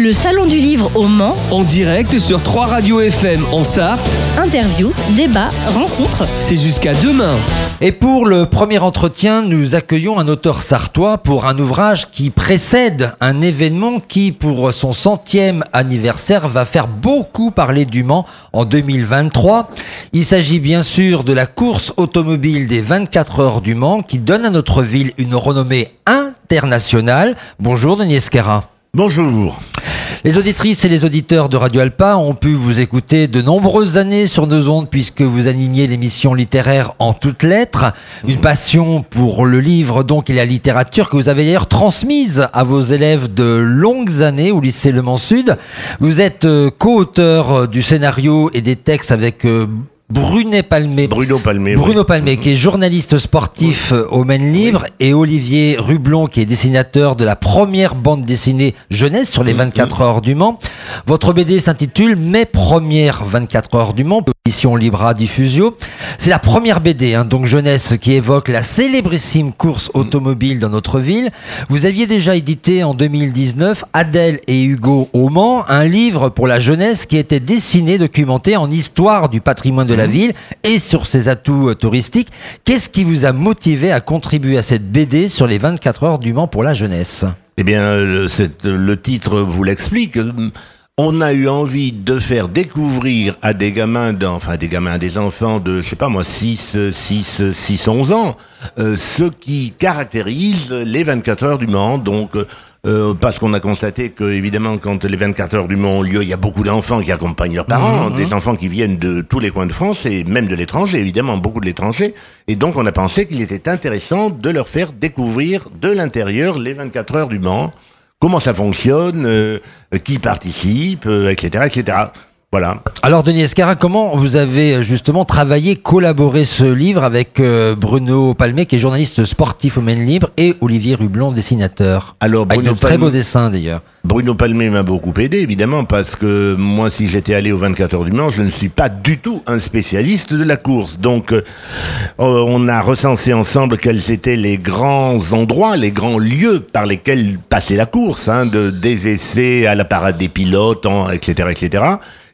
Le Salon du Livre au Mans, En direct sur 3 radios FM en Sarthe, interview, débat, rencontre. c'est jusqu'à demain. Et pour le premier entretien, nous accueillons un auteur sartois pour un ouvrage qui précède un événement qui, pour son centième anniversaire, va faire beaucoup parler du Mans en 2023. Il s'agit bien sûr de la course automobile des 24 heures du Mans qui donne à notre ville une renommée internationale. Bonjour Denis Esquera. Bonjour. Les auditrices et les auditeurs de Radio Alpa ont pu vous écouter de nombreuses années sur nos ondes puisque vous animiez l'émission littéraire en toutes lettres. Une passion pour le livre donc et la littérature que vous avez d'ailleurs transmise à vos élèves de longues années au lycée Le Mans Sud. Vous êtes euh, co-auteur euh, du scénario et des textes avec euh, Brunet Palmé. Bruno Palmé. Bruno oui. Palmé, qui est journaliste sportif euh, au Maine Libre, et Olivier Rublon, qui est dessinateur de la première bande dessinée jeunesse sur les 24 heures du Mans. Votre BD s'intitule Mes premières 24 heures du Mans, édition Libra Diffusio. C'est la première BD, hein, donc jeunesse, qui évoque la célébrissime course automobile dans notre ville. Vous aviez déjà édité en 2019 Adèle et Hugo au Mans, un livre pour la jeunesse qui était dessiné, documenté en histoire du patrimoine de la ville et sur ses atouts euh, touristiques. Qu'est-ce qui vous a motivé à contribuer à cette BD sur les 24 heures du Mans pour la jeunesse? Eh bien, le, titre vous l'explique. On a eu envie de faire découvrir à des gamins, enfin des gamins, des enfants de, je sais pas moi, 6, 6, 6, 11 ans, euh, ce qui caractérise les 24 heures du Mans. Donc, euh, parce qu'on a constaté que, évidemment, quand les 24 heures du Mans ont lieu, il y a beaucoup d'enfants qui accompagnent leurs parents, des enfants qui viennent de tous les coins de France et même de l'étranger, évidemment, beaucoup de l'étranger. Et donc, on a pensé qu'il était intéressant de leur faire découvrir de l'intérieur les 24 heures du Mans, comment ça fonctionne, euh, qui participe, euh, etc., etc. Voilà. Alors Denis Escara, comment vous avez euh, justement travaillé, collaboré ce livre avec euh, Bruno Palmé, qui est journaliste sportif au Maine Libre, et Olivier Rublon, dessinateur? Alors, Avec Bruno de très beaux dessins d'ailleurs. Bruno Palmé m'a beaucoup aidé, évidemment, parce que moi, si j'étais allé aux 24 heures du Mans, je ne suis pas du tout un spécialiste de la course. Donc, euh, euh, on a recensé ensemble quels étaient les grands endroits, les grands lieux par lesquels passait la course, hein, de, des essais à la parade des pilotes, en- etc., etc.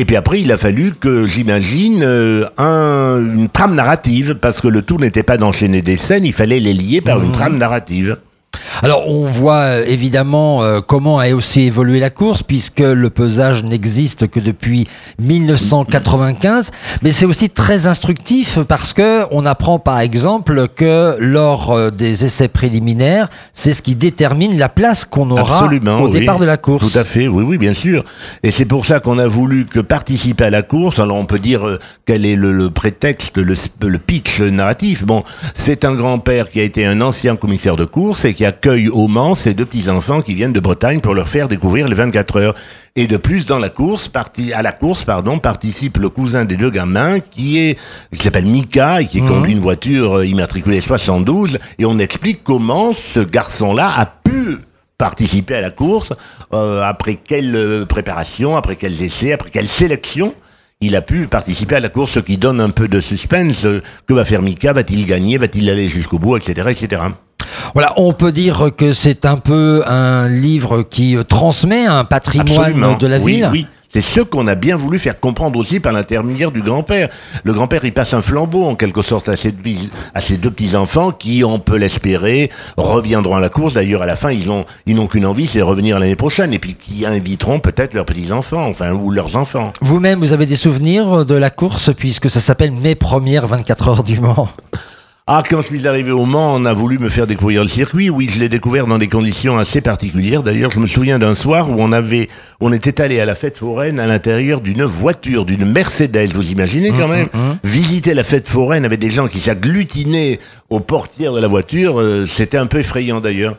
Et puis après, il a fallu que j'imagine euh, un, une trame narrative, parce que le tout n'était pas d'enchaîner des scènes, il fallait les lier par une trame narrative. Alors on voit euh, évidemment euh, comment a aussi évolué la course, puisque le pesage n'existe que depuis 1995, mais c'est aussi très instructif parce que on apprend par exemple que lors euh, des essais préliminaires, c'est ce qui détermine la place qu'on aura Absolument, au oui. départ de la course. Tout à fait, oui, oui, bien sûr. Et c'est pour ça qu'on a voulu que participer à la course. Alors on peut dire quel est le, le prétexte, le, le pitch narratif. Bon, c'est un grand-père qui a été un ancien commissaire de course et qui accueille au Mans ses deux petits-enfants qui viennent de Bretagne pour leur faire découvrir les 24 heures. Et de plus, dans la course, parti, à la course, pardon, participe le cousin des deux gamins qui est, qui s'appelle Mika et qui conduit une voiture euh, immatriculée 72. Et on explique comment ce garçon-là a pu participer à la course, euh, après quelle euh, préparation, après quels essais, après quelle sélection il a pu participer à la course, ce qui donne un peu de suspense. Que va faire Mika Va-t-il gagner Va-t-il aller jusqu'au bout Etc. etc. Voilà, on peut dire que c'est un peu un livre qui euh, transmet un patrimoine Absolument. de la oui, ville. Oui. C'est ce qu'on a bien voulu faire comprendre aussi par l'intermédiaire du grand-père. Le grand-père, il passe un flambeau en quelque sorte à ses, deux petits-enfants qui, on peut l'espérer, reviendront à la course. D'ailleurs, à la fin, ils ont, ils n'ont qu'une envie, c'est de revenir l'année prochaine. Et puis, qui inviteront peut-être leurs petits-enfants, enfin, ou leurs enfants. Vous-même, vous avez des souvenirs de la course puisque ça s'appelle Mes premières 24 heures du Mans? Ah, quand je suis arrivé au Mans, on a voulu me faire découvrir le circuit. Oui, je l'ai découvert dans des conditions assez particulières. D'ailleurs, je me souviens d'un soir où on avait, on était allé à la fête foraine à l'intérieur d'une voiture, d'une Mercedes. Vous imaginez quand même visiter la fête foraine avec des gens qui s'agglutinaient aux portières de la voiture. euh, C'était un peu effrayant d'ailleurs.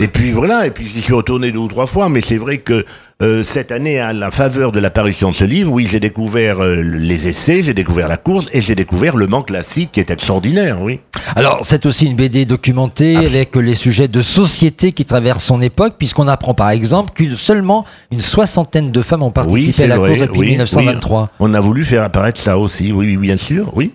Et puis voilà, et puis j'y suis retourné deux ou trois fois, mais c'est vrai que euh, cette année, à la faveur de l'apparition de ce livre, oui, j'ai découvert euh, les essais, j'ai découvert la course et j'ai découvert le Mans classique qui est extraordinaire, oui. Alors, c'est aussi une BD documentée avec les sujets de société qui traversent son époque, puisqu'on apprend par exemple que seulement une soixantaine de femmes ont participé à la vrai, course depuis oui, 1923. oui. On a voulu faire apparaître ça aussi, oui, oui, bien sûr, oui.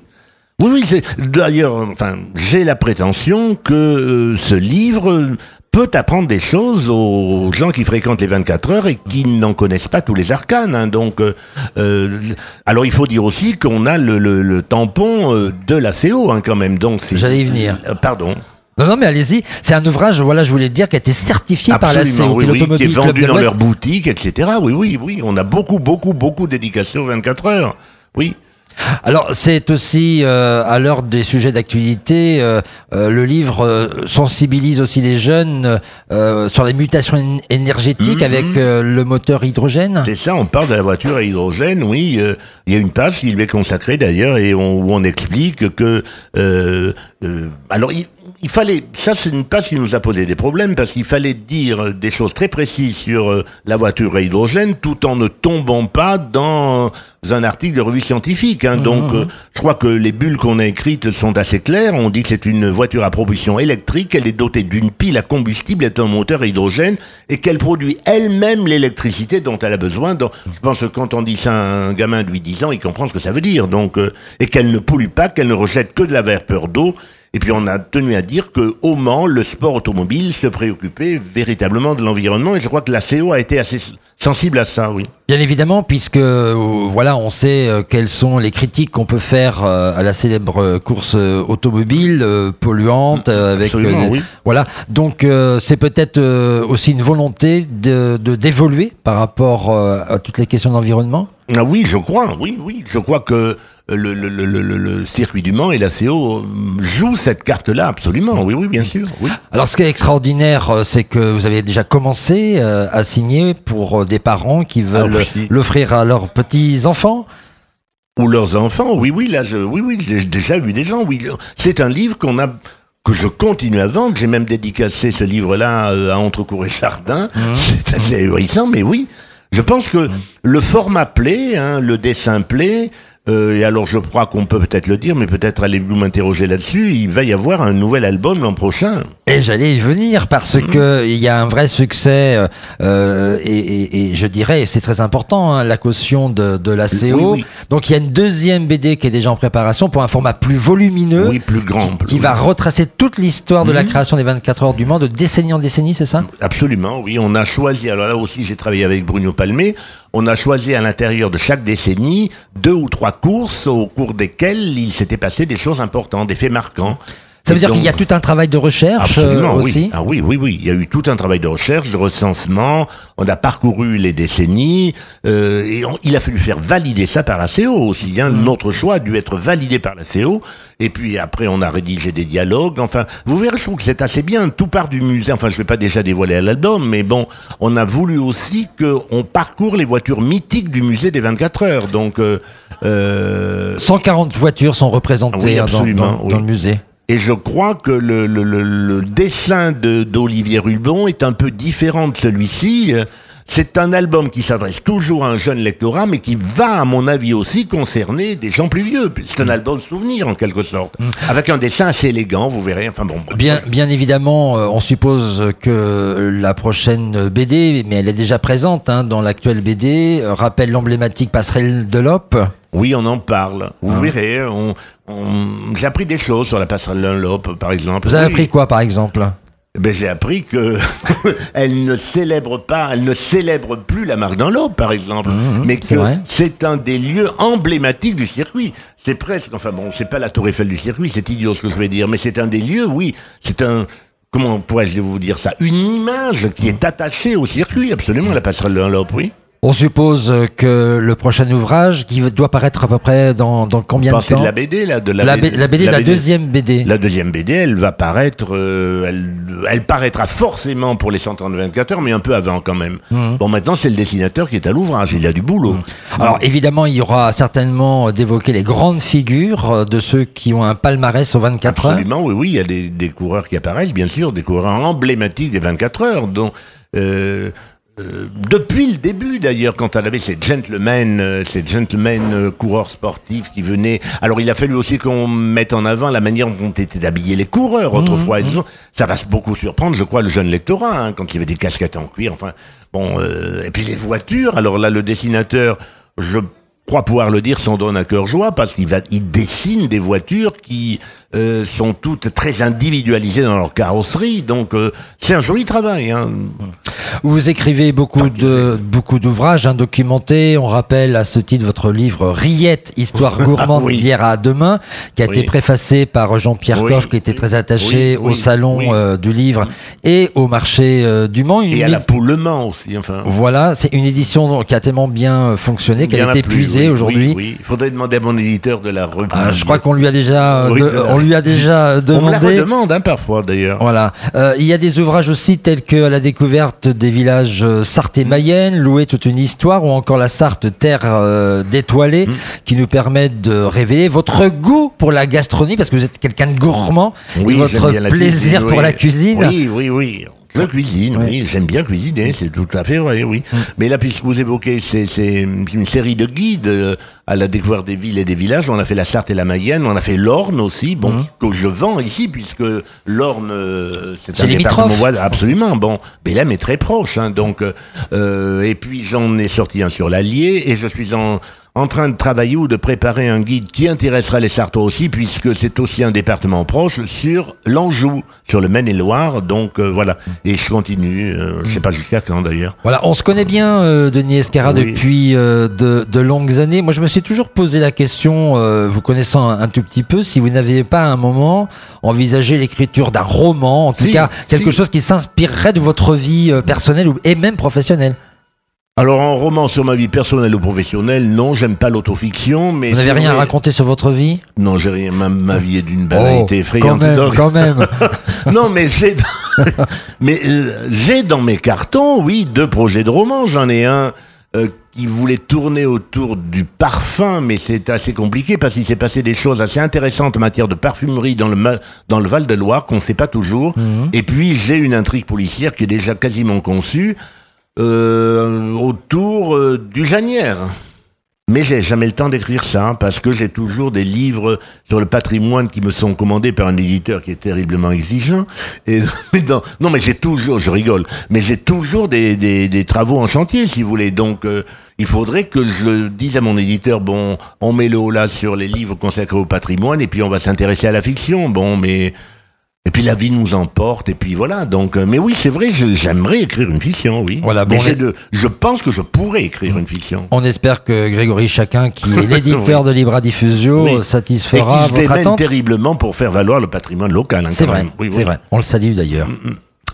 Oui, oui, d'ailleurs, enfin, j'ai la prétention que euh, ce livre peut apprendre des choses aux gens qui fréquentent les 24 heures et qui n'en connaissent pas tous les arcanes. hein. Donc, euh, euh, alors il faut dire aussi qu'on a le, le- le tampon euh, de la CO hein, quand même. Donc. J'allais y venir. Pardon. Non, non, mais allez-y. C'est un ouvrage, voilà, je voulais le dire, qui a été certifié par la CO, oui, qui est oui, qui est l'Automobile Club vendu de dans l'Ouest. leur boutique, etc. Oui, oui, oui. On a beaucoup, beaucoup, beaucoup d'éducation 24 heures. Oui. Alors, c'est aussi, euh, à l'heure des sujets d'actualité, euh, euh, le livre euh, sensibilise aussi les jeunes euh, sur les mutations éne- énergétiques Mhm. avec euh, le moteur hydrogène. C'est ça, on parle de la voiture à hydrogène, oui. euh, Il y a une page qui lui est consacrée d'ailleurs et on, où on explique que... euh, euh, alors, il, il fallait... Ça, c'est une page qui nous a posé des problèmes parce qu'il fallait dire des choses très précises sur euh, la voiture à hydrogène tout en ne tombant pas dans un article de revue scientifique. hein. Donc, euh, je crois que les bulles qu'on a écrites sont assez claires. On dit que c'est une voiture à propulsion électrique. Elle est dotée d'une pile à combustible et d'un moteur à hydrogène et qu'elle produit elle-même l'électricité dont elle a besoin. Donc, je pense que quand on dit ça à un gamin de 8-10 ans, il comprend ce que ça veut dire. Donc, euh, et qu'elle ne pollue pas, qu'elle ne rejette que de la vapeur d'eau. Et puis on a tenu à dire que au Mans, le sport automobile se préoccupait véritablement de l'environnement et je crois que la CO a été assez sensible à ça, oui. Bien évidemment, puisque euh, voilà, on sait euh, quelles sont les critiques qu'on peut faire euh, à la célèbre course euh, automobile polluante avec oui. voilà. Donc c'est peut-être aussi une volonté de d'évoluer par rapport à toutes les questions d'environnement? Ah oui, je crois, oui, oui. Je crois que le, le, circuit du Mans et la CO jouent cette carte-là, absolument. Oui, oui, bien sûr. Oui. Alors, ce qui est extraordinaire, euh, c'est que vous avez déjà commencé euh, à signer pour euh, des parents qui veulent Ah oui. l'offrir à leurs petits enfants. Ou leurs enfants, oui, oui, là, je, oui, oui, j'ai déjà vu des gens, oui. C'est un livre qu'on a, que je continue à vendre. J'ai même dédicacé ce livre-là euh, à Entrecourt et Jardin. C'est assez ahurissant, mais oui. Je pense que le format plaît, hein, le dessin plaît. Euh, et alors, je crois qu'on peut peut-être le dire, mais peut-être allez-vous m'interroger là-dessus. Il va y avoir un nouvel album l'an prochain. Et j'allais y venir parce Mhm. que il y a un vrai succès euh, euh, et, et- et je dirais, et c'est très important, hein, la caution de, de la CO. Oui, oui. Donc il y a une deuxième BD qui est déjà en préparation pour un format plus volumineux. Oui, plus grand. Qui va retracer toute l'histoire de la Mhm. création des 24 heures du Mans de décennie en décennie, c'est ça? Absolument, oui. On a choisi, alors là aussi j'ai travaillé avec Bruno Palmé, on a choisi à l'intérieur de chaque décennie deux ou trois courses au cours desquelles il s'était passé des choses importantes, des faits marquants. Ça veut Et dire qu'il y a tout un travail de recherche euh, Absolument, oui. aussi. Ah oui, oui, oui. Il y a eu tout un travail de recherche, de recensement. On a parcouru les décennies euh, et on- il a fallu faire valider ça par la CO aussi. Hein. Notre choix a dû être validé par la CO. Et puis après, on a rédigé des dialogues. Enfin, vous verrez, je trouve que c'est assez bien. Tout part du musée. Enfin, je vais pas déjà dévoiler à l'album, mais bon, on a voulu aussi qu'on parcourt les voitures mythiques du musée des 24 heures. Donc, euh, euh, 140 voitures sont représentées Oui, hein, dans, oui. dans le musée. Et je crois que le, dessin de- d'Olivier Rubon est un peu différent de celui-ci. C'est un album qui s'adresse toujours à un jeune lectorat, mais qui va, à mon avis aussi, concerner des gens plus vieux. C'est un album souvenir, en quelque sorte. Avec un dessin assez élégant, vous verrez. Enfin bon. Bien, bien évidemment, euh, on suppose que la prochaine BD, mais elle est déjà présente hein, dans l'actuelle BD, euh, rappelle l'emblématique passerelle de l'Op. Oui, on en parle. Vous verrez. On, on- J'ai appris des choses sur la passerelle Dunlop, par exemple. Vous avez Oui. appris quoi, par exemple? Ben, j'ai appris que elle ne célèbre pas, elle ne célèbre plus la marque Dunlop, par exemple, mais Mmh, c'est que c'est un des lieux emblématiques du circuit. C'est presque, enfin bon, c'est pas la Tour Eiffel du circuit, c'est idiot ce que je vais dire, mais c'est un des lieux, oui, c'est un, comment pourrais-je vous dire ça, une image qui est attachée au circuit, absolument, la passerelle Dunlop, oui. On suppose que le prochain ouvrage, qui doit paraître à peu près dans, dans combien de temps de la BD, là, de la, la, B- la BD, la deuxième BD. La deuxième BD, elle va paraître, euh, elle, elle paraîtra forcément pour les 100 ans de 24 heures, mais un peu avant quand même. Mmh. Bon, maintenant, c'est le dessinateur qui est à l'ouvrage, il a du boulot. Alors évidemment, il y aura certainement d'évoquer les grandes figures euh, de ceux qui ont un palmarès aux 24 heures. Absolument, oui, oui, il y a des, des coureurs qui apparaissent, bien sûr, des coureurs emblématiques des 24 heures, dont... euh, depuis le début d'ailleurs, quand on avait ces gentlemen, euh, ces gentlemen euh, coureurs sportifs qui venaient. Alors il a fallu aussi qu'on mette en avant la manière dont étaient habillés les coureurs autrefois. Ils ont- Ça va beaucoup surprendre, je crois, le jeune lectorat, hein, quand il y avait des casquettes en cuir. Enfin, bon, euh, et puis les voitures. Alors là, le dessinateur, je crois pouvoir le dire sans donner à cœur joie parce qu'il va, il dessine des voitures qui euh, sont toutes très individualisées dans leur carrosserie. Donc euh, c'est un joli travail. Hein. Vous écrivez beaucoup de beaucoup d'ouvrages hein, documentés. On rappelle à ce titre votre livre Riette, histoire gourmande Oui. d'hier à demain, qui a été préfacé par Jean-Pierre Oui. Coff, qui était très attaché au salon euh, du livre et au marché euh, du Mans. Une Et à la poule Le Mans aussi. Enfin. Voilà, c'est une édition qui a tellement bien fonctionné qu'elle est épuisée aujourd'hui. Il faudrait demander à mon éditeur de la reprendre. Ah, je crois qu'on lui a déjà, euh, de- de- on lui a déjà On me la demandé. redemande hein, parfois d'ailleurs. Voilà. Euh, il y a des ouvrages aussi tels que à la découverte des villages euh, Sarthe et Mayenne, louer toute une histoire, ou encore la Sarthe terre euh, d'étoilés, Mm. qui nous permettent de révéler votre goût pour la gastronomie, parce que vous êtes quelqu'un de gourmand, et votre plaisir cuisine, pour la cuisine. Oui, oui, oui. Je cuisine, oui, j'aime bien cuisiner, c'est tout à fait vrai, oui. Mm. Mais là, puisque vous évoquez, c'est une série de guides euh, à la découverte des villes et des villages. On a fait la Sarthe et la Mayenne, on a fait l'Orne aussi, bon, Mm. que je vends ici, puisque l'Orne, euh, C'est un département voisin, absolument. Bon, Bélem est très proche, hein, donc. euh, et puis j'en ai sorti un sur l'Allier, et je suis en en train de travailler ou de préparer un guide qui intéressera les Sartois aussi, puisque c'est aussi un département proche, sur l'Anjou, sur le Maine-et-Loire. Donc euh, voilà. Et je continue, euh, je sais pas jusqu'à quand d'ailleurs. Voilà, on se connaît bien, euh, Denis Escara, Oui. depuis euh, de, de longues années. Moi, je me suis toujours posé la question, euh, vous connaissant un, un tout petit peu, si vous n'aviez pas à un moment envisagé l'écriture d'un roman, en tout Si, cas quelque si. chose qui s'inspirerait de votre vie euh, personnelle ou- et même professionnelle. Alors en roman sur ma vie personnelle ou professionnelle, non, j'aime pas l'autofiction, mais Vous n'avez rien à raconter sur votre vie? Non, j'ai rien. Ma, ma vie est d'une Oh, banalité quand effrayante. même, quand même. non, mais j'ai, mais euh, j'ai dans mes cartons, oui, deux projets de romans. J'en ai un euh, qui voulait tourner autour du parfum, mais c'est assez compliqué parce qu'il s'est passé des choses assez intéressantes en matière de parfumerie dans le dans le Val de Loire qu'on ne sait pas toujours. Et puis j'ai une intrigue policière qui est déjà quasiment conçue euh, autour euh, du Janière. Mais j'ai jamais le temps d'écrire ça, hein, parce que j'ai toujours des livres sur le patrimoine qui me sont commandés par un éditeur qui est terriblement exigeant. Et, mais non, mais j'ai toujours, je rigole, mais j'ai toujours des, des, des travaux en chantier, si vous voulez. Donc, euh, il faudrait que je dise à mon éditeur, bon, on met le haut là sur les livres consacrés au patrimoine, et puis on va s'intéresser à la fiction. Bon, mais... Et puis la vie nous emporte, et puis voilà. Donc, euh, mais oui, c'est vrai, j'aimerais écrire une fiction, oui. Voilà, mais bon, de, je pense que je pourrais écrire une fiction. On espère que Grégory Chacun, qui est l'éditeur de Libra Diffusio, Oui. Et satisfera qui se votre attente. terriblement pour faire valoir le patrimoine local. hein, C'est vrai. Oui, c'est oui. vrai. On le salue d'ailleurs.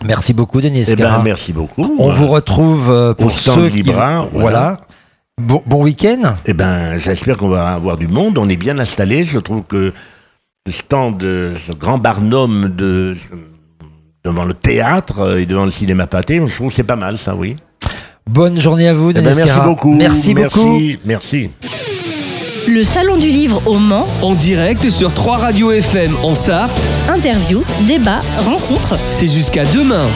Merci beaucoup, Denis Eh ben, merci beaucoup. On vous retrouve euh, pour stand ceux qui... Libra, Voilà. voilà. Bon, bon week-end. Eh ben, j'espère qu'on va avoir du monde. On est bien installé. Je trouve que le stand, de ce grand barnum de devant le théâtre et devant le cinéma pâté, je trouve que c'est pas mal, ça, oui. Bonne journée à vous, Eh Denis ben, merci beaucoup. Merci beaucoup. Merci. Merci. Le Salon du Livre au Mans, En direct sur 3 radios FM en Sarthe, interview, débat, rencontre. c'est jusqu'à demain.